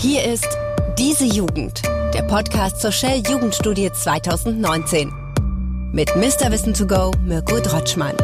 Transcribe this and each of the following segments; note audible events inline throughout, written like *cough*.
Hier ist Diese Jugend, der Podcast zur Shell Jugendstudie 2019. Mit Mr. Wissen to go, Mirko Drotschmann.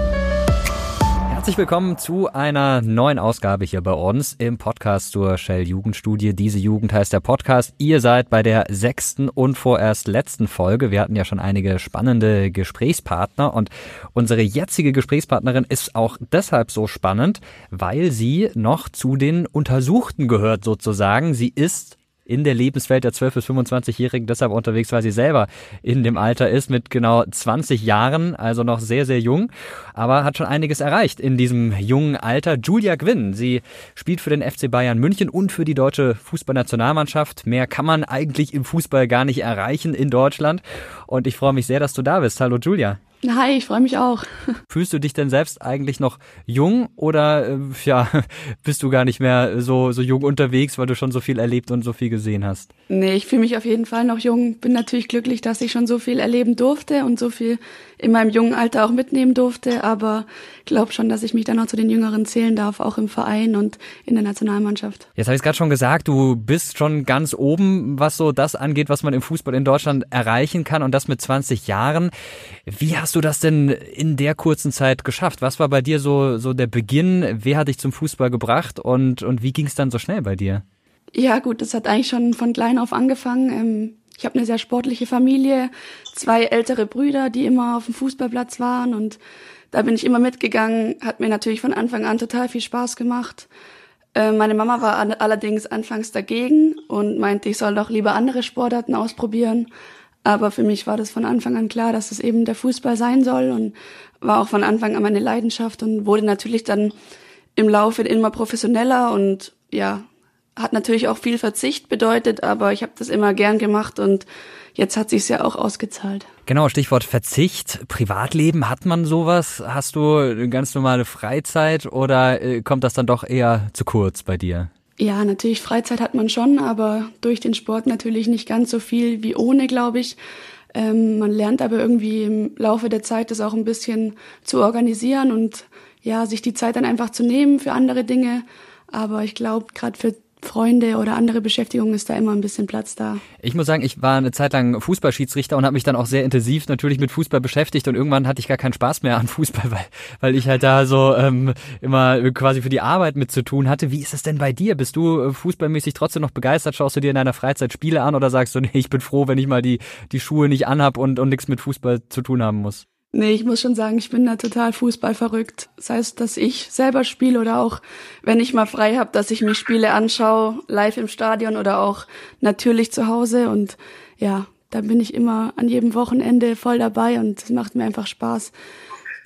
Herzlich willkommen zu einer neuen Ausgabe hier bei uns im Podcast zur Shell Jugendstudie. Diese Jugend heißt der Podcast. Ihr seid bei der sechsten und vorerst letzten Folge. Wir hatten ja schon einige spannende Gesprächspartner und unsere jetzige Gesprächspartnerin ist auch deshalb so spannend, weil sie noch zu den Untersuchten gehört sozusagen. Sie ist in der Lebenswelt der 12- bis 25-Jährigen deshalb unterwegs, weil sie selber in dem Alter ist mit genau 20 Jahren, also noch sehr, sehr jung, aber hat schon einiges erreicht in diesem jungen Alter. Julia Gwynn, sie spielt für den FC Bayern München und für die deutsche Fußballnationalmannschaft. Mehr kann man eigentlich im Fußball gar nicht erreichen in Deutschland und ich freue mich sehr, dass du da bist. Hallo Julia. Hi, ich freue mich auch. *laughs* Fühlst du dich denn selbst eigentlich noch jung oder äh, ja, *laughs* bist du gar nicht mehr so, so jung unterwegs, weil du schon so viel erlebt und so viel gesehen hast? Nee, ich fühle mich auf jeden Fall noch jung. Bin natürlich glücklich, dass ich schon so viel erleben durfte und so viel in meinem jungen Alter auch mitnehmen durfte, aber glaube schon, dass ich mich dann auch zu den Jüngeren zählen darf, auch im Verein und in der Nationalmannschaft. Jetzt habe ich es gerade schon gesagt, du bist schon ganz oben, was so das angeht, was man im Fußball in Deutschland erreichen kann und das mit 20 Jahren. Wie hast du das denn in der kurzen Zeit geschafft? Was war bei dir so, so der Beginn? Wer hat dich zum Fußball gebracht und, und wie ging es dann so schnell bei dir? Ja, gut, das hat eigentlich schon von klein auf angefangen. Ähm, ich habe eine sehr sportliche Familie, zwei ältere Brüder, die immer auf dem Fußballplatz waren und da bin ich immer mitgegangen, hat mir natürlich von Anfang an total viel Spaß gemacht. Äh, meine Mama war allerdings anfangs dagegen und meinte, ich soll doch lieber andere Sportarten ausprobieren. Aber für mich war das von Anfang an klar, dass es eben der Fußball sein soll und war auch von Anfang an meine Leidenschaft und wurde natürlich dann im Laufe immer professioneller und ja, hat natürlich auch viel Verzicht bedeutet, aber ich habe das immer gern gemacht und jetzt hat sich's ja auch ausgezahlt. Genau, Stichwort Verzicht. Privatleben, hat man sowas? Hast du eine ganz normale Freizeit oder äh, kommt das dann doch eher zu kurz bei dir? Ja, natürlich Freizeit hat man schon, aber durch den Sport natürlich nicht ganz so viel wie ohne, glaube ich. Ähm, man lernt aber irgendwie im Laufe der Zeit das auch ein bisschen zu organisieren und ja, sich die Zeit dann einfach zu nehmen für andere Dinge. Aber ich glaube, gerade für Freunde oder andere Beschäftigung ist da immer ein bisschen Platz da. Ich muss sagen, ich war eine Zeit lang Fußballschiedsrichter und habe mich dann auch sehr intensiv natürlich mit Fußball beschäftigt und irgendwann hatte ich gar keinen Spaß mehr an Fußball, *laughs* weil, weil ich halt da so ähm, immer quasi für die Arbeit mit zu tun hatte. Wie ist es denn bei dir? Bist du äh, fußballmäßig trotzdem noch begeistert? Schaust du dir in deiner Freizeit Spiele an oder sagst du, nee, ich bin froh, wenn ich mal die, die Schuhe nicht anhab und, und nichts mit Fußball zu tun haben muss? Nee, ich muss schon sagen, ich bin da total Fußball verrückt. Das heißt, dass ich selber spiele oder auch, wenn ich mal frei habe, dass ich mir Spiele anschaue, live im Stadion oder auch natürlich zu Hause. Und ja, da bin ich immer an jedem Wochenende voll dabei und es macht mir einfach Spaß,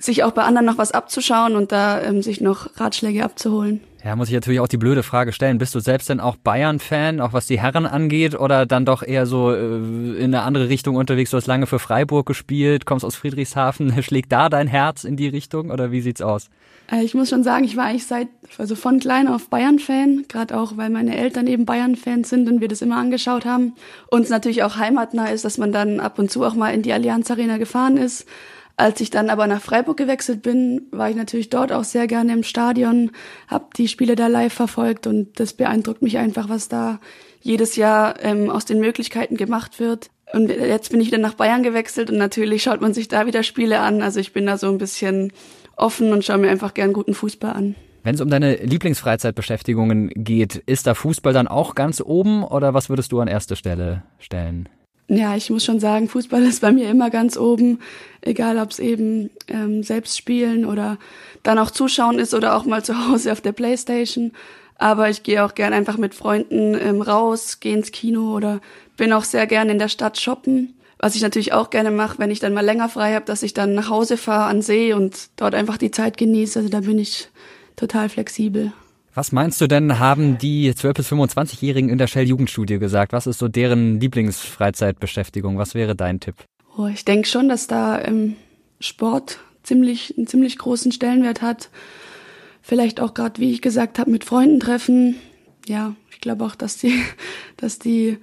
sich auch bei anderen noch was abzuschauen und da ähm, sich noch Ratschläge abzuholen. Ja, muss ich natürlich auch die blöde Frage stellen. Bist du selbst denn auch Bayern-Fan, auch was die Herren angeht, oder dann doch eher so äh, in eine andere Richtung unterwegs? Du hast lange für Freiburg gespielt, kommst aus Friedrichshafen. *laughs* Schlägt da dein Herz in die Richtung oder wie sieht's aus? Äh, ich muss schon sagen, ich war eigentlich seit, also von klein auf Bayern-Fan, gerade auch, weil meine Eltern eben Bayern-Fans sind und wir das immer angeschaut haben. Und es natürlich auch heimatnah ist, dass man dann ab und zu auch mal in die Allianz Arena gefahren ist. Als ich dann aber nach Freiburg gewechselt bin, war ich natürlich dort auch sehr gerne im Stadion, habe die Spiele da live verfolgt und das beeindruckt mich einfach, was da jedes Jahr ähm, aus den Möglichkeiten gemacht wird. Und jetzt bin ich wieder nach Bayern gewechselt und natürlich schaut man sich da wieder Spiele an. Also ich bin da so ein bisschen offen und schaue mir einfach gern guten Fußball an. Wenn es um deine Lieblingsfreizeitbeschäftigungen geht, ist da Fußball dann auch ganz oben oder was würdest du an erste Stelle stellen? Ja, ich muss schon sagen, Fußball ist bei mir immer ganz oben, egal ob es eben ähm, selbst spielen oder dann auch zuschauen ist oder auch mal zu Hause auf der Playstation. Aber ich gehe auch gern einfach mit Freunden ähm, raus, gehe ins Kino oder bin auch sehr gern in der Stadt shoppen. Was ich natürlich auch gerne mache, wenn ich dann mal länger frei habe, dass ich dann nach Hause fahre an See und dort einfach die Zeit genieße. Also da bin ich total flexibel. Was meinst du denn, haben die 12- bis 25-Jährigen in der Shell-Jugendstudie gesagt? Was ist so deren Lieblingsfreizeitbeschäftigung? Was wäre dein Tipp? Oh, ich denke schon, dass da ähm, Sport ziemlich, einen ziemlich großen Stellenwert hat. Vielleicht auch gerade, wie ich gesagt habe, mit Freunden treffen. Ja, ich glaube auch, dass die, *laughs* dass die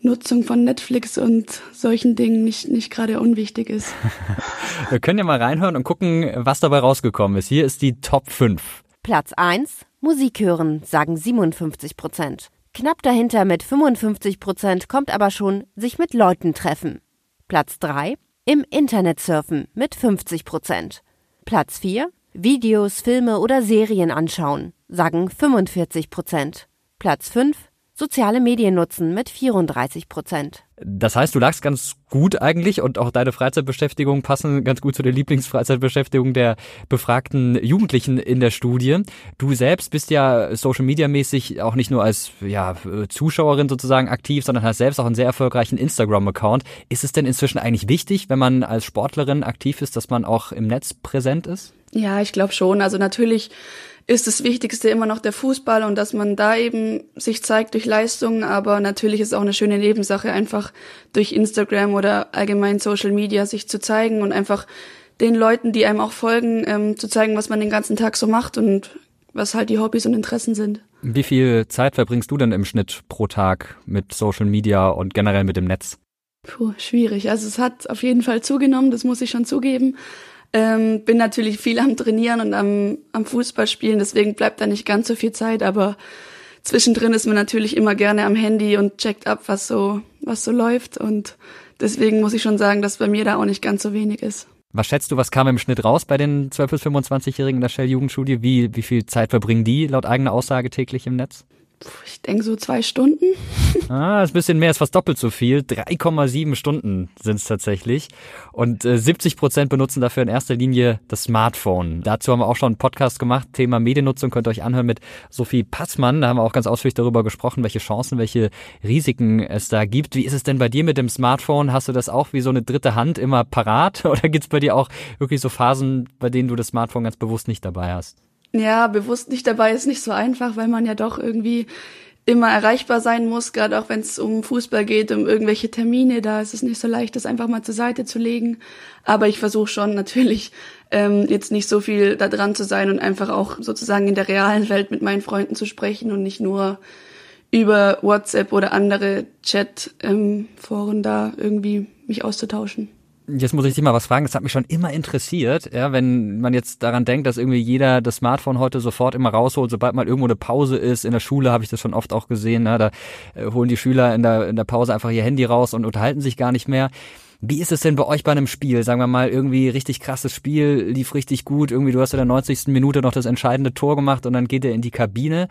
Nutzung von Netflix und solchen Dingen nicht, nicht gerade unwichtig ist. *laughs* Wir können ja mal reinhören und gucken, was dabei rausgekommen ist. Hier ist die Top 5. Platz 1. Musik hören, sagen 57 Prozent. Knapp dahinter mit 55 Prozent kommt aber schon sich mit Leuten treffen. Platz 3 im Internet surfen mit 50 Prozent. Platz 4 Videos, Filme oder Serien anschauen, sagen 45 Prozent. Platz 5 soziale Medien nutzen mit 34 Prozent. Das heißt, du lagst ganz gut eigentlich und auch deine Freizeitbeschäftigungen passen ganz gut zu der Lieblingsfreizeitbeschäftigung der befragten Jugendlichen in der Studie. Du selbst bist ja Social Media mäßig auch nicht nur als ja, Zuschauerin sozusagen aktiv, sondern hast selbst auch einen sehr erfolgreichen Instagram-Account. Ist es denn inzwischen eigentlich wichtig, wenn man als Sportlerin aktiv ist, dass man auch im Netz präsent ist? Ja, ich glaube schon. Also natürlich ist das Wichtigste immer noch der Fußball und dass man da eben sich zeigt durch Leistungen, aber natürlich ist auch eine schöne Nebensache, einfach durch Instagram oder allgemein Social Media sich zu zeigen und einfach den Leuten, die einem auch folgen, ähm, zu zeigen, was man den ganzen Tag so macht und was halt die Hobbys und Interessen sind. Wie viel Zeit verbringst du denn im Schnitt pro Tag mit Social Media und generell mit dem Netz? Puh, schwierig. Also es hat auf jeden Fall zugenommen, das muss ich schon zugeben. Ähm, bin natürlich viel am Trainieren und am, am Fußball spielen, deswegen bleibt da nicht ganz so viel Zeit, aber zwischendrin ist man natürlich immer gerne am Handy und checkt ab, was so, was so läuft. Und deswegen muss ich schon sagen, dass bei mir da auch nicht ganz so wenig ist. Was schätzt du, was kam im Schnitt raus bei den 12- bis 25-Jährigen in der Shell-Jugendstudie? Wie, wie viel Zeit verbringen die laut eigener Aussage täglich im Netz? Ich denke so zwei Stunden. *laughs* Ah, ist ein bisschen mehr, ist fast doppelt so viel. 3,7 Stunden sind es tatsächlich. Und äh, 70 Prozent benutzen dafür in erster Linie das Smartphone. Dazu haben wir auch schon einen Podcast gemacht. Thema Mediennutzung könnt ihr euch anhören mit Sophie Passmann. Da haben wir auch ganz ausführlich darüber gesprochen, welche Chancen, welche Risiken es da gibt. Wie ist es denn bei dir mit dem Smartphone? Hast du das auch wie so eine dritte Hand immer parat? *laughs* Oder gibt's bei dir auch wirklich so Phasen, bei denen du das Smartphone ganz bewusst nicht dabei hast? Ja, bewusst nicht dabei ist nicht so einfach, weil man ja doch irgendwie immer erreichbar sein muss, gerade auch wenn es um Fußball geht, um irgendwelche Termine, da ist es nicht so leicht, das einfach mal zur Seite zu legen. Aber ich versuche schon natürlich ähm, jetzt nicht so viel da dran zu sein und einfach auch sozusagen in der realen Welt mit meinen Freunden zu sprechen und nicht nur über WhatsApp oder andere Chat-Foren ähm, da irgendwie mich auszutauschen. Jetzt muss ich dich mal was fragen, das hat mich schon immer interessiert, ja, wenn man jetzt daran denkt, dass irgendwie jeder das Smartphone heute sofort immer rausholt, sobald mal irgendwo eine Pause ist, in der Schule habe ich das schon oft auch gesehen, ne, da äh, holen die Schüler in der, in der Pause einfach ihr Handy raus und unterhalten sich gar nicht mehr. Wie ist es denn bei euch bei einem Spiel? Sagen wir mal, irgendwie richtig krasses Spiel, lief richtig gut, irgendwie du hast in der 90. Minute noch das entscheidende Tor gemacht und dann geht er in die Kabine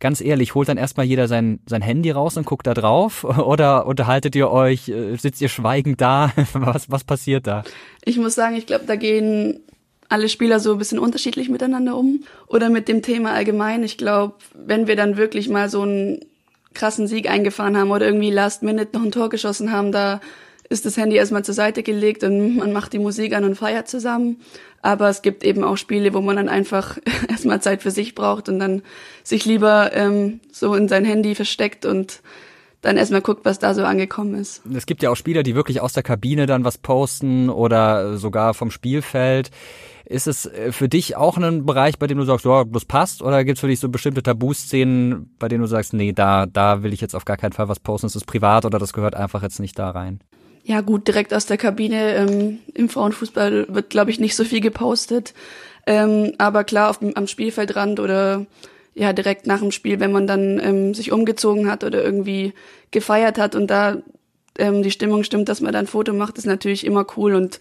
ganz ehrlich, holt dann erstmal jeder sein, sein Handy raus und guckt da drauf? *laughs* Oder unterhaltet ihr euch, äh, sitzt ihr schweigend da? *laughs* Was, was passiert da? Ich muss sagen, ich glaube, da gehen alle Spieler so ein bisschen unterschiedlich miteinander um. Oder mit dem Thema allgemein. Ich glaube, wenn wir dann wirklich mal so einen krassen Sieg eingefahren haben oder irgendwie last minute noch ein Tor geschossen haben, da ist das Handy erstmal zur Seite gelegt und man macht die Musik an und feiert zusammen. Aber es gibt eben auch Spiele, wo man dann einfach *laughs* erstmal Zeit für sich braucht und dann sich lieber ähm, so in sein Handy versteckt und dann erstmal guckt, was da so angekommen ist. Es gibt ja auch Spieler, die wirklich aus der Kabine dann was posten oder sogar vom Spielfeld. Ist es äh, für dich auch ein Bereich, bei dem du sagst, ja, das passt? Oder gibt es für dich so bestimmte Tabuszenen, bei denen du sagst, nee, da, da will ich jetzt auf gar keinen Fall was posten, das ist privat oder das gehört einfach jetzt nicht da rein? Ja gut, direkt aus der Kabine ähm, im Frauenfußball wird, glaube ich, nicht so viel gepostet. Ähm, aber klar, auf, am Spielfeldrand oder ja direkt nach dem Spiel, wenn man dann ähm, sich umgezogen hat oder irgendwie gefeiert hat und da ähm, die Stimmung stimmt, dass man dann ein Foto macht, ist natürlich immer cool und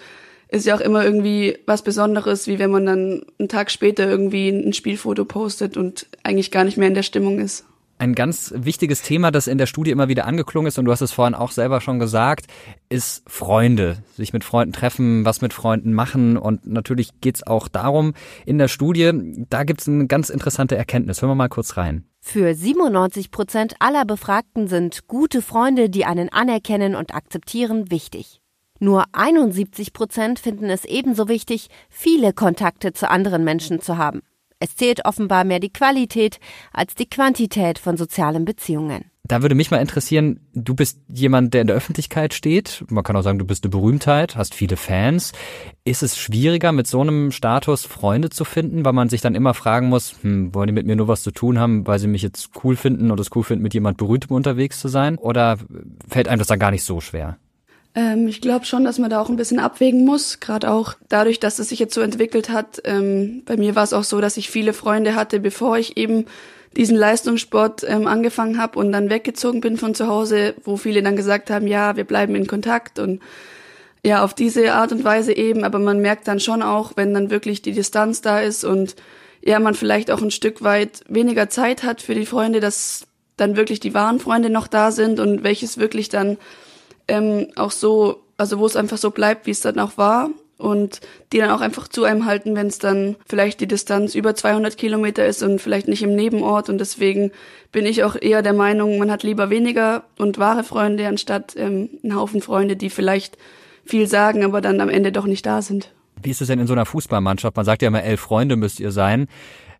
ist ja auch immer irgendwie was Besonderes, wie wenn man dann einen Tag später irgendwie ein Spielfoto postet und eigentlich gar nicht mehr in der Stimmung ist. Ein ganz wichtiges Thema, das in der Studie immer wieder angeklungen ist, und du hast es vorhin auch selber schon gesagt, ist Freunde. Sich mit Freunden treffen, was mit Freunden machen. Und natürlich geht's auch darum, in der Studie, da gibt's eine ganz interessante Erkenntnis. Hören wir mal kurz rein. Für 97 Prozent aller Befragten sind gute Freunde, die einen anerkennen und akzeptieren, wichtig. Nur 71 Prozent finden es ebenso wichtig, viele Kontakte zu anderen Menschen zu haben. Es zählt offenbar mehr die Qualität als die Quantität von sozialen Beziehungen. Da würde mich mal interessieren, du bist jemand, der in der Öffentlichkeit steht. Man kann auch sagen, du bist eine Berühmtheit, hast viele Fans. Ist es schwieriger, mit so einem Status Freunde zu finden, weil man sich dann immer fragen muss, hm, wollen die mit mir nur was zu tun haben, weil sie mich jetzt cool finden oder es cool finden, mit jemand Berühmtem unterwegs zu sein? Oder fällt einem das dann gar nicht so schwer? Ähm, ich glaube schon, dass man da auch ein bisschen abwägen muss, gerade auch dadurch, dass es sich jetzt so entwickelt hat. Ähm, bei mir war es auch so, dass ich viele Freunde hatte, bevor ich eben diesen Leistungssport ähm, angefangen habe und dann weggezogen bin von zu Hause, wo viele dann gesagt haben, ja, wir bleiben in Kontakt und ja, auf diese Art und Weise eben, aber man merkt dann schon auch, wenn dann wirklich die Distanz da ist und ja, man vielleicht auch ein Stück weit weniger Zeit hat für die Freunde, dass dann wirklich die wahren Freunde noch da sind und welches wirklich dann ähm, auch so, also wo es einfach so bleibt, wie es dann auch war und die dann auch einfach zu einem halten, wenn es dann vielleicht die Distanz über 200 Kilometer ist und vielleicht nicht im Nebenort und deswegen bin ich auch eher der Meinung, man hat lieber weniger und wahre Freunde anstatt ähm, einen Haufen Freunde, die vielleicht viel sagen, aber dann am Ende doch nicht da sind. Wie ist es denn in so einer Fußballmannschaft? Man sagt ja immer, elf Freunde müsst ihr sein.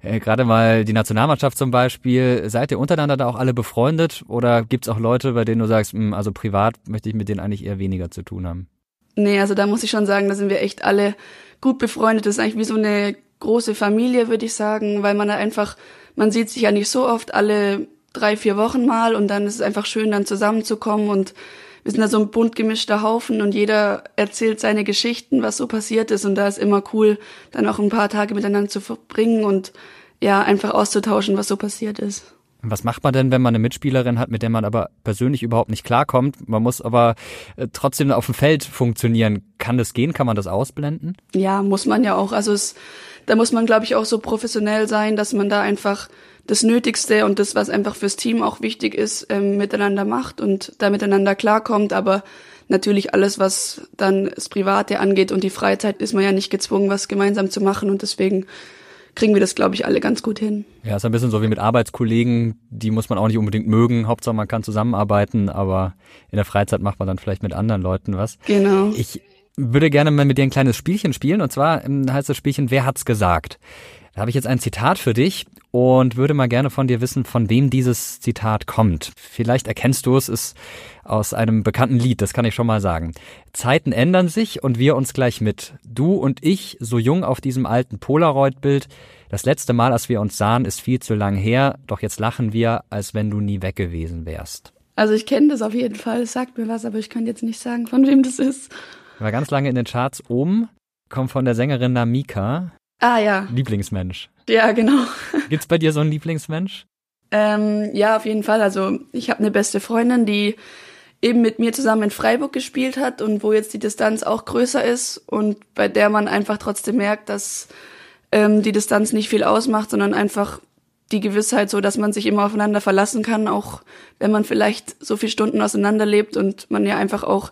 Äh, Gerade mal die Nationalmannschaft zum Beispiel, seid ihr untereinander da auch alle befreundet oder gibt's auch Leute, bei denen du sagst, mh, hm, also privat möchte ich mit denen eigentlich eher weniger zu tun haben? Nee, also da muss ich schon sagen, da sind wir echt alle gut befreundet. Das ist eigentlich wie so eine große Familie, würde ich sagen, weil man da einfach, man sieht sich ja nicht so oft alle drei, vier Wochen mal und dann ist es einfach schön, dann zusammenzukommen und wir sind da so ein bunt gemischter Haufen und jeder erzählt seine Geschichten, was so passiert ist und da ist immer cool, dann auch ein paar Tage miteinander zu verbringen und ja, einfach auszutauschen, was so passiert ist. Was macht man denn, wenn man eine Mitspielerin hat, mit der man aber persönlich überhaupt nicht klarkommt? Man muss aber äh, trotzdem auf dem Feld funktionieren. Kann das gehen? Kann man das ausblenden? Ja, muss man ja auch. Also es, da muss man, glaube ich, auch so professionell sein, dass man da einfach das Nötigste und das, was einfach fürs Team auch wichtig ist, ähm, miteinander macht und da miteinander klarkommt. Aber natürlich alles, was dann das Private angeht und die Freizeit, ist man ja nicht gezwungen, was gemeinsam zu machen. Und deswegen kriegen wir das, glaube ich, alle ganz gut hin. Ja, ist ein bisschen so wie mit Arbeitskollegen, die muss man auch nicht unbedingt mögen. Hauptsache man kann zusammenarbeiten, aber in der Freizeit macht man dann vielleicht mit anderen Leuten was. Genau. Ich würde gerne mal mit dir ein kleines Spielchen spielen und zwar ähm, heißt das Spielchen Wer hat's gesagt? Da habe ich jetzt ein Zitat für dich und würde mal gerne von dir wissen, von wem dieses Zitat kommt. Vielleicht erkennst du es, ist aus einem bekannten Lied, das kann ich schon mal sagen. Zeiten ändern sich und wir uns gleich mit. Du und ich, so jung auf diesem alten Polaroid-Bild. Das letzte Mal, als wir uns sahen, ist viel zu lang her, doch jetzt lachen wir, als wenn du nie weg gewesen wärst. Also ich kenne das auf jeden Fall, es sagt mir was, aber ich kann jetzt nicht sagen, von wem das ist. War ganz lange in den Charts oben, kommt von der Sängerin Namika. Ah ja. Lieblingsmensch. *laughs* Ja, genau. Gibt's bei dir so einen Lieblingsmensch? Ähm, ja, auf jeden Fall. Also ich habe eine beste Freundin, die eben mit mir zusammen in Freiburg gespielt hat und wo jetzt die Distanz auch größer ist und bei der man einfach trotzdem merkt, dass ähm, die Distanz nicht viel ausmacht, sondern einfach die Gewissheit so, dass man sich immer aufeinander verlassen kann, auch wenn man vielleicht so viele Stunden auseinander lebt und man ja einfach auch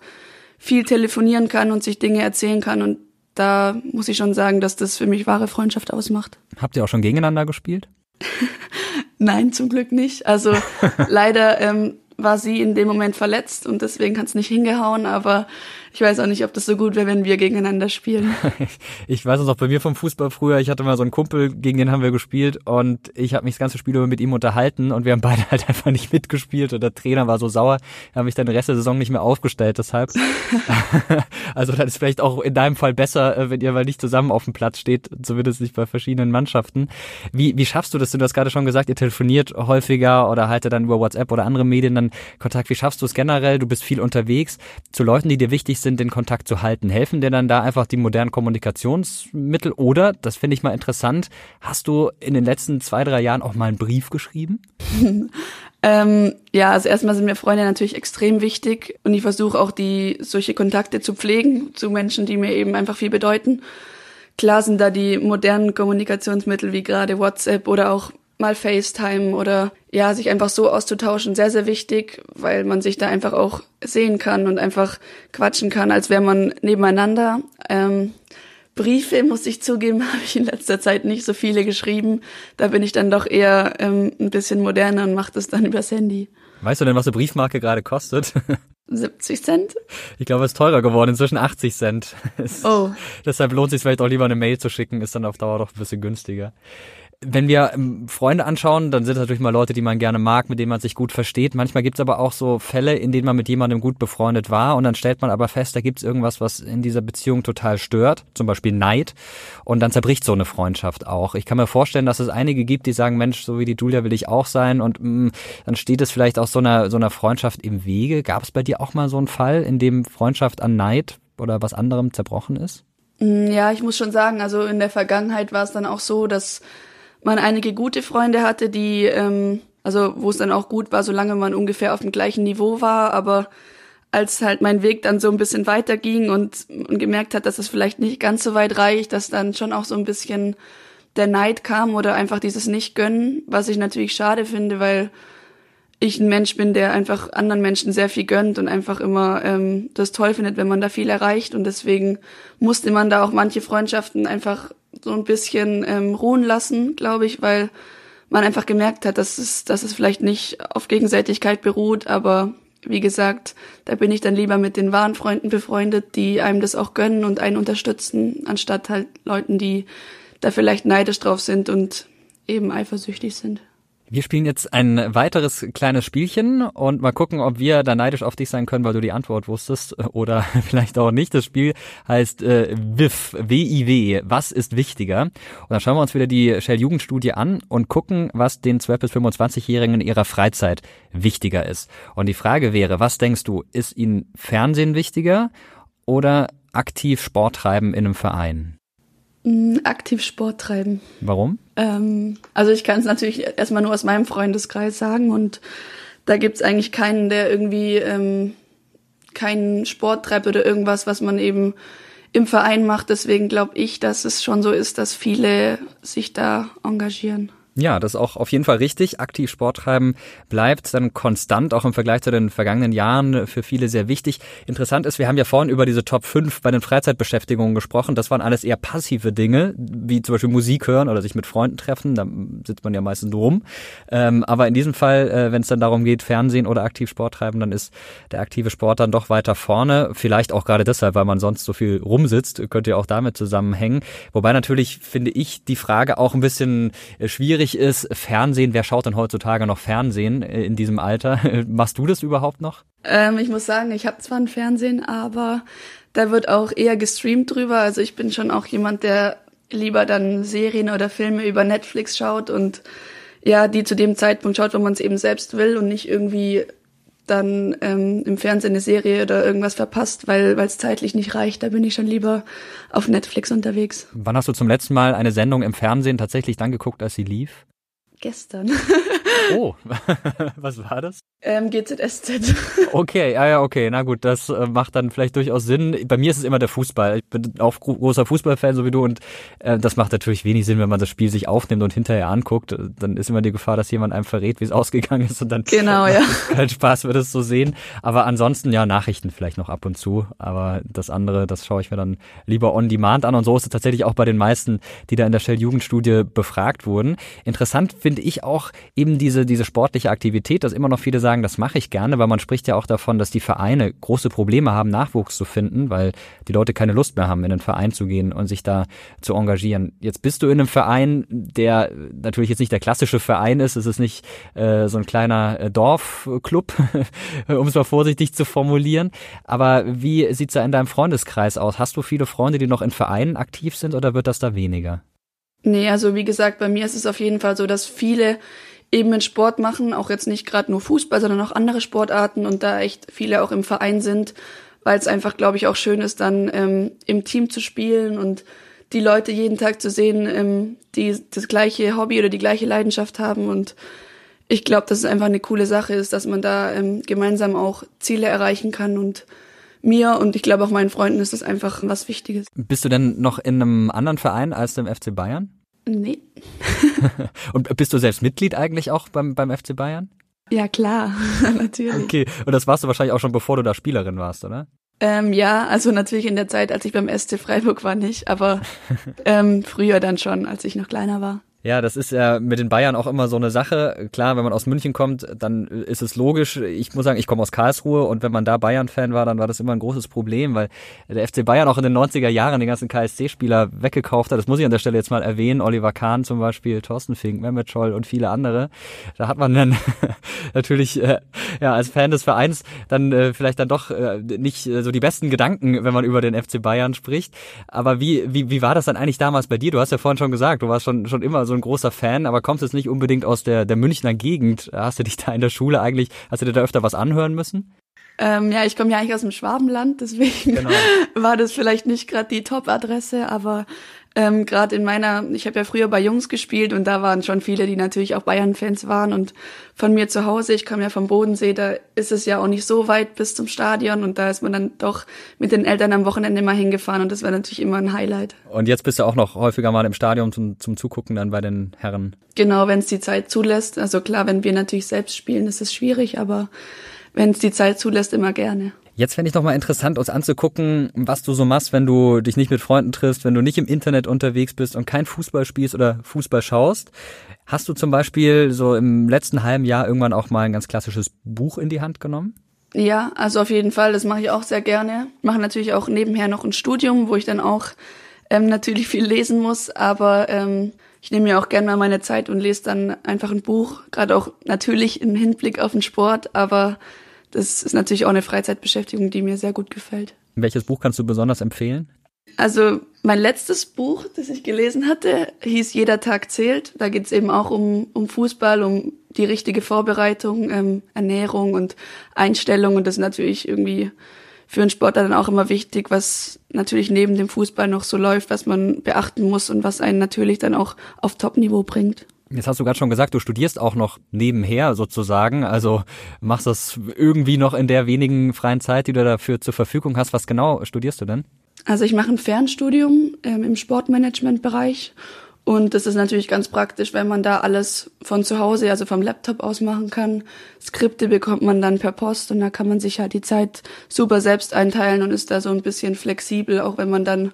viel telefonieren kann und sich Dinge erzählen kann und da muss ich schon sagen, dass das für mich wahre Freundschaft ausmacht. Habt ihr auch schon gegeneinander gespielt? *laughs* Nein, zum Glück nicht. Also *laughs* leider ähm, war sie in dem Moment verletzt und deswegen hat es nicht hingehauen, aber ich weiß auch nicht, ob das so gut wäre, wenn wir gegeneinander spielen. *laughs* ich weiß es auch bei mir vom Fußball früher. Ich hatte mal so einen Kumpel, gegen den haben wir gespielt und ich habe mich das ganze Spiel über mit ihm unterhalten und wir haben beide *laughs* halt einfach nicht mitgespielt und der Trainer war so sauer, er hat mich dann den Rest der Saison nicht mehr aufgestellt. Deshalb, *laughs* also das ist vielleicht auch in deinem Fall besser, äh, wenn ihr mal nicht zusammen auf dem Platz steht, zumindest nicht bei verschiedenen Mannschaften. Wie, wie schaffst du das? Du hast gerade schon gesagt, ihr telefoniert häufiger oder haltet dann über WhatsApp oder andere Medien dann Kontakt. Wie schaffst du es generell? Du bist viel unterwegs zu Leuten, die dir wichtig sind sind, den Kontakt zu halten? Helfen dir dann da einfach die modernen Kommunikationsmittel? Oder, das finde ich mal interessant, hast du in den letzten zwei, drei Jahren auch mal einen Brief geschrieben? *laughs* ähm, ja, also erstmal sind mir Freunde natürlich extrem wichtig und ich versuche auch die solche Kontakte zu pflegen zu Menschen, die mir eben einfach viel bedeuten. Klar sind da die modernen Kommunikationsmittel wie gerade WhatsApp oder auch mal FaceTime oder ja, sich einfach so auszutauschen, sehr, sehr wichtig, weil man sich da einfach auch sehen kann und einfach quatschen kann, als wäre man nebeneinander. Ähm, Briefe, muss ich zugeben, *laughs* habe ich in letzter Zeit nicht so viele geschrieben. Da bin ich dann doch eher ähm, ein bisschen moderner und mache das dann *laughs* übers Handy. Weißt du denn, was eine Briefmarke gerade kostet? *laughs* 70 Cent? Ich glaube, es ist teurer geworden, inzwischen 80 Cent. oh. Deshalb lohnt es sich vielleicht auch lieber eine Mail zu schicken, ist dann auf Dauer doch ein bisschen günstiger. Wenn wir ähm, Freunde anschauen, dann sind es natürlich mal Leute, die man gerne mag, mit denen man sich gut versteht. Manchmal gibt es aber auch so Fälle, in denen man mit jemandem gut befreundet war und dann stellt man aber fest, da gibt es irgendwas, was in dieser Beziehung total stört, zum Beispiel Neid und dann zerbricht so eine Freundschaft auch. Ich kann mir vorstellen, dass es einige gibt, die sagen, Mensch, so wie die Julia will ich auch sein und mh, mm, dann steht es vielleicht auch so einer, so einer Freundschaft im Wege. Gab es bei dir auch mal so einen Fall, in dem Freundschaft an Neid oder was anderem zerbrochen ist? Mm, ja, ich muss schon sagen, also in der Vergangenheit war es dann auch so, dass man einige gute Freunde hatte, die, ähm, also wo es dann auch gut war, solange man ungefähr auf dem gleichen Niveau war, aber als halt mein Weg dann so ein bisschen weiterging und, und gemerkt hat, dass es vielleicht nicht ganz so weit reicht, dass dann schon auch so ein bisschen der Neid kam oder einfach dieses Nicht-Gönnen, was ich natürlich schade finde, weil ich ein Mensch bin, der einfach anderen Menschen sehr viel gönnt und einfach immer ähm, das toll findet, wenn man da viel erreicht. Und deswegen musste man da auch manche Freundschaften einfach so ein bisschen ähm, ruhen lassen, glaube ich, weil man einfach gemerkt hat, dass es, dass es vielleicht nicht auf Gegenseitigkeit beruht, aber wie gesagt, da bin ich dann lieber mit den wahren Freunden befreundet, die einem das auch gönnen und einen unterstützen, anstatt halt Leuten, die da vielleicht neidisch drauf sind und eben eifersüchtig sind. Wir spielen jetzt ein weiteres kleines Spielchen und mal gucken, ob wir da neidisch auf dich sein können, weil du die Antwort wusstest *laughs* oder *laughs* vielleicht auch nicht. Das Spiel heißt äh, WIF, W-I-W, was ist wichtiger? Und dann schauen wir uns wieder die Shell-Jugendstudie an und gucken, was den 12- bis 25-Jährigen in ihrer Freizeit wichtiger ist. Und die Frage wäre, was denkst du, ist ihnen Fernsehen wichtiger oder aktiv Sport treiben in einem Verein? Mm, aktiv Sport treiben. Warum? Ähm, also ich kann es natürlich erstmal nur aus meinem Freundeskreis sagen und da gibt's eigentlich keinen, der irgendwie ähm, keinen Sport treibt oder irgendwas, was man eben im Verein macht. Deswegen glaube ich, dass es schon so ist, dass viele sich da engagieren. Ja, das ist auch auf jeden Fall richtig. Aktiv Sport treiben bleibt dann konstant, auch im Vergleich zu den vergangenen Jahren für viele sehr wichtig. Interessant ist, wir haben ja vorhin über diese Top 5 bei den Freizeitbeschäftigungen gesprochen. Das waren alles eher passive Dinge, wie zum Beispiel Musik hören oder sich mit Freunden treffen. Da sitzt man ja meistens rum. Ähm, aber in diesem Fall, äh, wenn es dann darum geht, Fernsehen oder aktiv Sport treiben, dann ist der aktive Sport dann doch weiter vorne. Vielleicht auch gerade deshalb, weil man sonst so viel rumsitzt, könnte ja auch damit zusammenhängen. Wobei natürlich, finde ich, die Frage auch ein bisschen äh, schwierig schwierig ist, Fernsehen, wer schaut denn heutzutage noch Fernsehen äh, in diesem Alter? *laughs* Machst du das überhaupt noch? Ähm, ich muss sagen, ich habe zwar ein Fernsehen, aber da wird auch eher gestreamt drüber. Also ich bin schon auch jemand, der lieber dann Serien oder Filme über Netflix schaut und ja, die zu dem Zeitpunkt schaut, wo man es eben selbst will und nicht irgendwie dann ähm, im Fernsehen eine Serie oder irgendwas verpasst, weil es zeitlich nicht reicht. Da bin ich schon lieber auf Netflix unterwegs. Wann hast du zum letzten Mal eine Sendung im Fernsehen tatsächlich dann geguckt, als sie lief? Gestern. *laughs* Oh, *laughs* was war das? Ähm, GZSZ. Okay, ja, ja, okay. Na gut, das äh, macht dann vielleicht durchaus Sinn. Bei mir ist es immer der Fußball. Ich bin auch großer Fußballfan, so wie du, und äh, das macht natürlich wenig Sinn, wenn man das Spiel sich aufnimmt und hinterher anguckt. Dann ist immer die Gefahr, dass jemand einem verrät, wie es *laughs* ausgegangen ist und dann genau, ja. kein Spaß wird es so sehen. Aber ansonsten ja, Nachrichten vielleicht noch ab und zu. Aber das andere, das schaue ich mir dann lieber on demand an. Und so ist es tatsächlich auch bei den meisten, die da in der Shell Jugendstudie befragt wurden. Interessant finde ich auch eben diese diese, diese sportliche Aktivität, dass immer noch viele sagen, das mache ich gerne, weil man spricht ja auch davon, dass die Vereine große Probleme haben, Nachwuchs zu finden, weil die Leute keine Lust mehr haben, in einen Verein zu gehen und sich da zu engagieren. Jetzt bist du in einem Verein, der natürlich jetzt nicht der klassische Verein ist, es ist nicht äh, so ein kleiner äh, Dorfclub, *laughs* um es mal vorsichtig zu formulieren. Aber wie sieht's da in deinem Freundeskreis aus? Hast du viele Freunde, die noch in Vereinen aktiv sind oder wird das da weniger? Nee, also wie gesagt, bei mir ist es auf jeden Fall so, dass viele eben in Sport machen, auch jetzt nicht gerade nur Fußball, sondern auch andere Sportarten und da echt viele auch im Verein sind, weil es einfach, glaube ich, auch schön ist, dann ähm, im Team zu spielen und die Leute jeden Tag zu sehen, ähm, die das gleiche Hobby oder die gleiche Leidenschaft haben und ich glaube, dass es einfach eine coole Sache ist, dass man da ähm, gemeinsam auch Ziele erreichen kann und mir und ich glaube auch meinen Freunden ist das einfach was Wichtiges. Bist du denn noch in einem anderen Verein als dem FC Bayern? Nee. *laughs* und bist du selbst Mitglied eigentlich auch beim, beim FC Bayern? Ja, klar, *laughs* natürlich. Okay, und das warst du wahrscheinlich auch schon bevor du da Spielerin warst, oder? Ähm, ja, also natürlich in der Zeit, als ich beim SC Freiburg war, nicht, aber *laughs* ähm, früher dann schon, als ich noch kleiner war. Ja, das ist ja mit den Bayern auch immer so eine Sache. Klar, wenn man aus München kommt, dann ist es logisch. Ich muss sagen, ich komme aus Karlsruhe und wenn man da Bayern-Fan war, dann war das immer ein großes Problem, weil der FC Bayern auch in den 90er Jahren den ganzen KSC-Spieler weggekauft hat. Das muss ich an der Stelle jetzt mal erwähnen. Oliver Kahn zum Beispiel, Thorsten Fink, Mehmet Scholl und viele andere. Da hat man dann *laughs* natürlich äh, ja als Fan des Vereins dann äh, vielleicht dann doch äh, nicht äh, so die besten Gedanken, wenn man über den FC Bayern spricht. Aber wie, wie, wie war das dann eigentlich damals bei dir? Du hast ja vorhin schon gesagt, du warst schon, schon immer so ein großer Fan, aber kommst jetzt nicht unbedingt aus der, der Münchner Gegend. Hast du dich da in der Schule eigentlich, hast du dir da öfter was anhören müssen? Ähm, ja, ich komme ja eigentlich aus dem Schwabenland, deswegen genau. *laughs* war das vielleicht nicht gerade die Top-Adresse, aber Ähm, Gerade in meiner, ich habe ja früher bei Jungs gespielt und da waren schon viele, die natürlich auch Bayern-Fans waren. Und von mir zu Hause, ich komme ja vom Bodensee, da ist es ja auch nicht so weit bis zum Stadion und da ist man dann doch mit den Eltern am Wochenende mal hingefahren und das war natürlich immer ein Highlight. Und jetzt bist du auch noch häufiger mal im Stadion zum, zum Zugucken dann bei den Herren. Genau, wenn es die Zeit zulässt. Also klar, wenn wir natürlich selbst spielen, ist es schwierig, aber wenn es die Zeit zulässt, immer gerne. Jetzt fände ich noch mal interessant, uns anzugucken, was du so machst, wenn du dich nicht mit Freunden triffst, wenn du nicht im Internet unterwegs bist und kein Fußball spielst oder Fußball schaust. Hast du zum Beispiel so im letzten halben Jahr irgendwann auch mal ein ganz klassisches Buch in die Hand genommen? Ja, also auf jeden Fall. Das mache ich auch sehr gerne. Mache natürlich auch nebenher noch ein Studium, wo ich dann auch ähm, natürlich viel lesen muss, aber ähm, ich nehme mir auch gerne mal meine Zeit und lese dann einfach ein Buch, gerade auch natürlich im Hinblick auf den Sport, aber das ist natürlich auch eine Freizeitbeschäftigung, die mir sehr gut gefällt. Welches Buch kannst du besonders empfehlen? Also mein letztes Buch, das ich gelesen hatte, hieß Jeder Tag zählt. Da geht es eben auch um, um Fußball, um die richtige Vorbereitung, ähm, Ernährung und Einstellung. Und das ist natürlich irgendwie für einen Sportler dann auch immer wichtig, was natürlich neben dem Fußball noch so läuft, was man beachten muss und was einen natürlich dann auch auf Top-Niveau bringt. Jetzt hast du gerade schon gesagt, du studierst auch noch nebenher sozusagen, also machst das irgendwie noch in der wenigen freien Zeit, die du dafür zur Verfügung hast. Was genau studierst du denn? Also ich mache ein Fernstudium ähm, im Sportmanagement-Bereich und das ist natürlich ganz praktisch, wenn man da alles von zu Hause, also vom Laptop aus machen kann. Skripte bekommt man dann per Post und da kann man sich halt die Zeit super selbst einteilen und ist da so ein bisschen flexibel, auch wenn man dann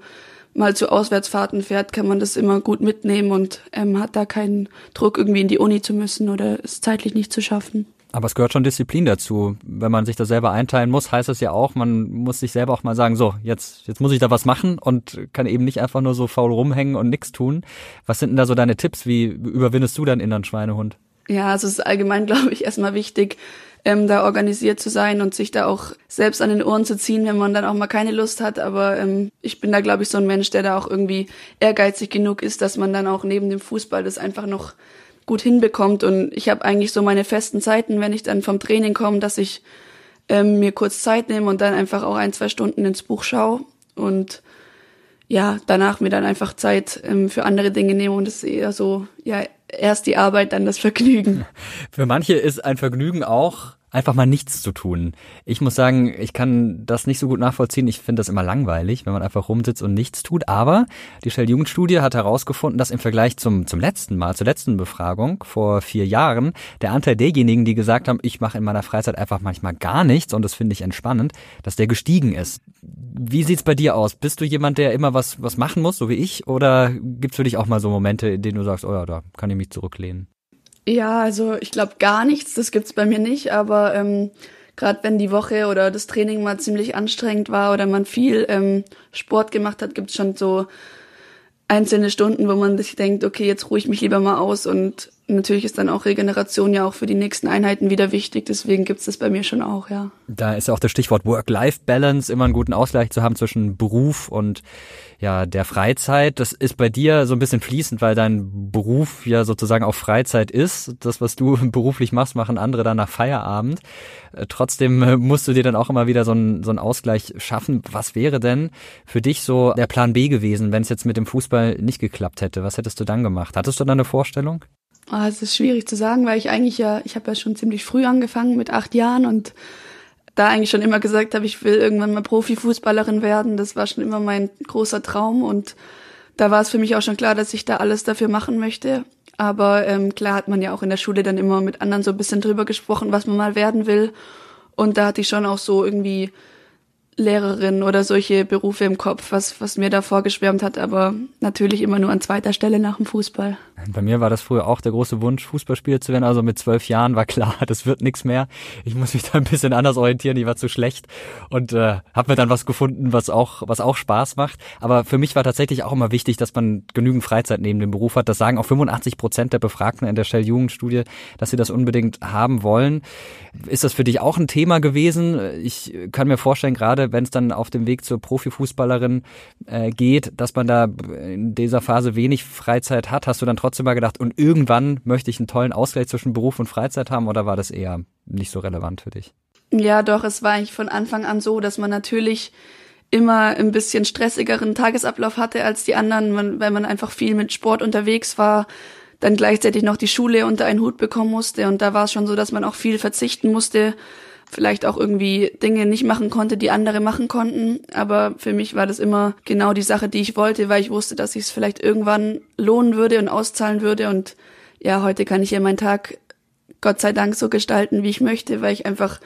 mal zu Auswärtsfahrten fährt, kann man das immer gut mitnehmen und ähm, hat da keinen Druck, irgendwie in die Uni zu müssen oder es zeitlich nicht zu schaffen. Aber es gehört schon Disziplin dazu. Wenn man sich das selber einteilen muss, heißt das ja auch, man muss sich selber auch mal sagen, so, jetzt, jetzt muss ich da was machen und kann eben nicht einfach nur so faul rumhängen und nichts tun. Was sind denn da so deine Tipps? Wie überwindest du deinen inneren Schweinehund? Ja, also es ist allgemein, *laughs* glaube ich, erstmal wichtig, ähm, da organisiert zu sein und sich da auch selbst an den Ohren zu ziehen, wenn man dann auch mal keine Lust hat. Aber ähm, ich bin da, glaube ich, so ein Mensch, der da auch irgendwie ehrgeizig genug ist, dass man dann auch neben dem Fußball das einfach noch gut hinbekommt. Und ich habe eigentlich so meine festen Zeiten, wenn ich dann vom Training komme, dass ich ähm, mir kurz Zeit nehme und dann einfach auch ein, zwei Stunden ins Buch schaue und ja, danach mir dann einfach Zeit ähm, für andere Dinge nehme und es ist eher so, ja, erst die Arbeit, dann das Vergnügen. Für manche ist ein Vergnügen auch einfach mal nichts zu tun. Ich muss sagen, ich kann das nicht so gut nachvollziehen. Ich finde das immer langweilig, wenn man einfach rumsitzt und nichts tut. Aber die Shell-Jugendstudie hat herausgefunden, dass im Vergleich zum, zum letzten Mal, zur letzten Befragung vor vier Jahren, der Anteil derjenigen, die gesagt haben, ich mache in meiner Freizeit einfach manchmal gar nichts und das finde ich entspannend, dass der gestiegen ist. Wie sieht's bei dir aus? Bist du jemand, der immer was, was machen muss, so wie ich? Oder gibt's für dich auch mal so Momente, in denen du sagst, oh ja, da kann ich mich zurücklehnen? Ja, also ich glaube gar nichts, das gibt's bei mir nicht, aber ähm, gerade wenn die Woche oder das Training mal ziemlich anstrengend war oder man viel ähm, Sport gemacht hat, gibt's schon so einzelne Stunden, wo man sich denkt, okay, jetzt ruhe ich mich lieber mal aus und natürlich ist dann auch Regeneration ja auch für die nächsten Einheiten wieder wichtig, deswegen gibt's das bei mir schon auch, ja. Da ist auch das Stichwort Work-Life-Balance, immer einen guten Ausgleich zu haben zwischen Beruf und ja, der Freizeit. Das ist bei dir so ein bisschen fließend, weil dein Beruf ja sozusagen auch Freizeit ist. Das, was du *laughs* beruflich machst, machen andere dann nach Feierabend. Äh, trotzdem äh, musst du dir dann auch immer wieder so einen, so einen Ausgleich schaffen. Was wäre denn für dich so der Plan B gewesen, wenn es jetzt mit dem Fußball nicht geklappt hätte? Was hättest du dann gemacht? Hattest du da eine Vorstellung? Ah, es ist schwierig zu sagen, weil ich eigentlich ja, ich habe ja schon ziemlich früh angefangen mit acht Jahren und da eigentlich schon immer gesagt habe, ich will irgendwann mal Profifußballerin werden. Das war schon immer mein großer Traum und da war es für mich auch schon klar, dass ich da alles dafür machen möchte. Aber ähm, klar hat man ja auch in der Schule dann immer mit anderen so ein bisschen drüber gesprochen, was man mal werden will. Und da hatte ich schon auch so irgendwie Lehrerin oder solche Berufe im Kopf, was, was mir da vorgeschwärmt hat, aber natürlich immer nur an zweiter Stelle nach dem Fußball. Bei mir war das früher auch der große Wunsch, Fußballspieler zu werden. Also mit zwölf Jahren war klar, *laughs* das wird nichts mehr. Ich muss mich da ein bisschen anders orientieren, ich war zu schlecht und äh, habe mir dann was gefunden, was auch, was auch Spaß macht. Aber für mich war tatsächlich auch immer wichtig, dass man genügend Freizeit neben dem Beruf hat. Das sagen auch 85 Prozent der Befragten in der Shell-Jugendstudie, dass sie das unbedingt haben wollen. Ist das für dich auch ein Thema gewesen? Ich kann mir vorstellen, gerade wenn es dann auf dem Weg zur Profifußballerin äh, geht, dass man da in dieser Phase wenig Freizeit hat. Hast du dann trotzdem mal gedacht, und irgendwann möchte ich einen tollen Ausgleich zwischen Beruf und Freizeit haben oder war das eher nicht so relevant für dich? Ja, doch, es war eigentlich von Anfang an so, dass man natürlich immer ein bisschen stressigeren Tagesablauf hatte als die anderen, man, weil man einfach viel mit Sport unterwegs war, dann gleichzeitig noch die Schule unter einen Hut bekommen musste und da war es schon so, dass man auch viel verzichten musste, vielleicht auch irgendwie Dinge nicht machen konnte, die andere machen konnten. Aber für mich war das immer genau die Sache, die ich wollte, weil ich wusste, dass ich es vielleicht irgendwann lohnen würde und auszahlen würde. Und ja, heute kann ich ja meinen Tag Gott sei Dank so gestalten, wie ich möchte, weil ich einfach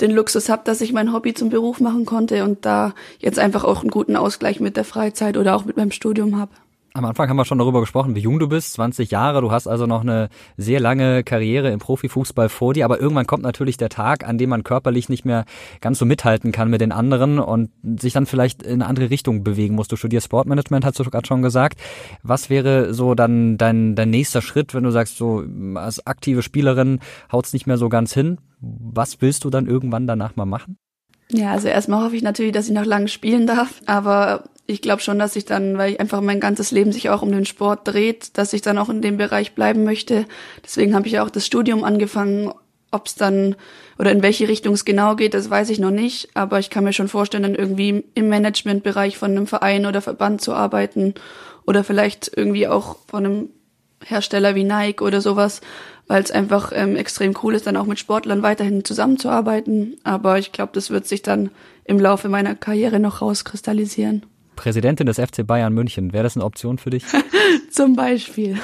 den Luxus habe, dass ich mein Hobby zum Beruf machen konnte und da jetzt einfach auch einen guten Ausgleich mit der Freizeit oder auch mit meinem Studium habe. Am Anfang haben wir schon darüber gesprochen, wie jung du bist, 20 Jahre, du hast also noch eine sehr lange Karriere im Profifußball vor dir, aber irgendwann kommt natürlich der Tag, an dem man körperlich nicht mehr ganz so mithalten kann mit den anderen und sich dann vielleicht in eine andere Richtung bewegen muss. Du studierst Sportmanagement, hast du gerade schon gesagt. Was wäre so dann dein, dein nächster Schritt, wenn du sagst, so als aktive Spielerin haut's nicht mehr so ganz hin? Was willst du dann irgendwann danach mal machen? Ja, also erstmal hoffe ich natürlich, dass ich noch lange spielen darf, aber ich glaube schon, dass ich dann, weil ich einfach mein ganzes Leben sich auch um den Sport dreht, dass ich dann auch in dem Bereich bleiben möchte. Deswegen habe ich auch das Studium angefangen. Ob es dann oder in welche Richtung es genau geht, das weiß ich noch nicht. Aber ich kann mir schon vorstellen, dann irgendwie im Managementbereich von einem Verein oder Verband zu arbeiten oder vielleicht irgendwie auch von einem Hersteller wie Nike oder sowas, weil es einfach ähm, extrem cool ist, dann auch mit Sportlern weiterhin zusammenzuarbeiten. Aber ich glaube, das wird sich dann im Laufe meiner Karriere noch rauskristallisieren. Präsidentin des FC Bayern München. Wäre das eine Option für dich? *laughs* Zum Beispiel.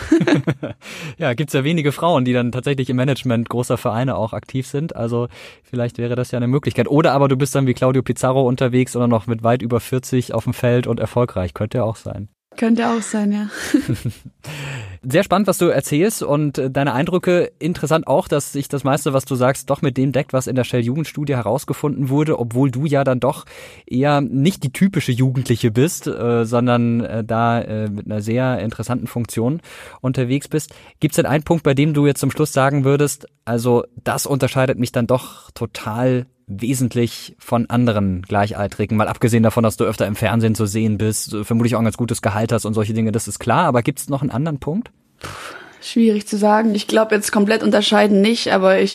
*laughs* ja, gibt's ja wenige Frauen, die dann tatsächlich im Management großer Vereine auch aktiv sind. Also vielleicht wäre das ja eine Möglichkeit. Oder aber du bist dann wie Claudio Pizarro unterwegs oder noch mit weit über 40 auf dem Feld und erfolgreich. Könnte ja auch sein. Könnte auch sein, ja. *laughs* Sehr spannend, was du erzählst und äh, deine Eindrücke. Interessant auch, dass sich das meiste, was du sagst, doch mit dem deckt, was in der Shell-Jugendstudie herausgefunden wurde, obwohl du ja dann doch eher nicht die typische Jugendliche bist, äh, sondern äh, da mit einer sehr interessanten Funktion unterwegs bist. Gibt es denn einen Punkt, bei dem du jetzt zum Schluss sagen würdest, also das unterscheidet mich dann doch total wesentlich von anderen Gleichaltrigen, mal abgesehen davon, dass du öfter im Fernsehen zu sehen bist, vermutlich auch ein ganz gutes Gehalt hast und solche Dinge, das ist klar, aber gibt es noch einen anderen Punkt? Schwierig zu sagen. Ich glaube jetzt komplett unterscheiden nicht, aber ich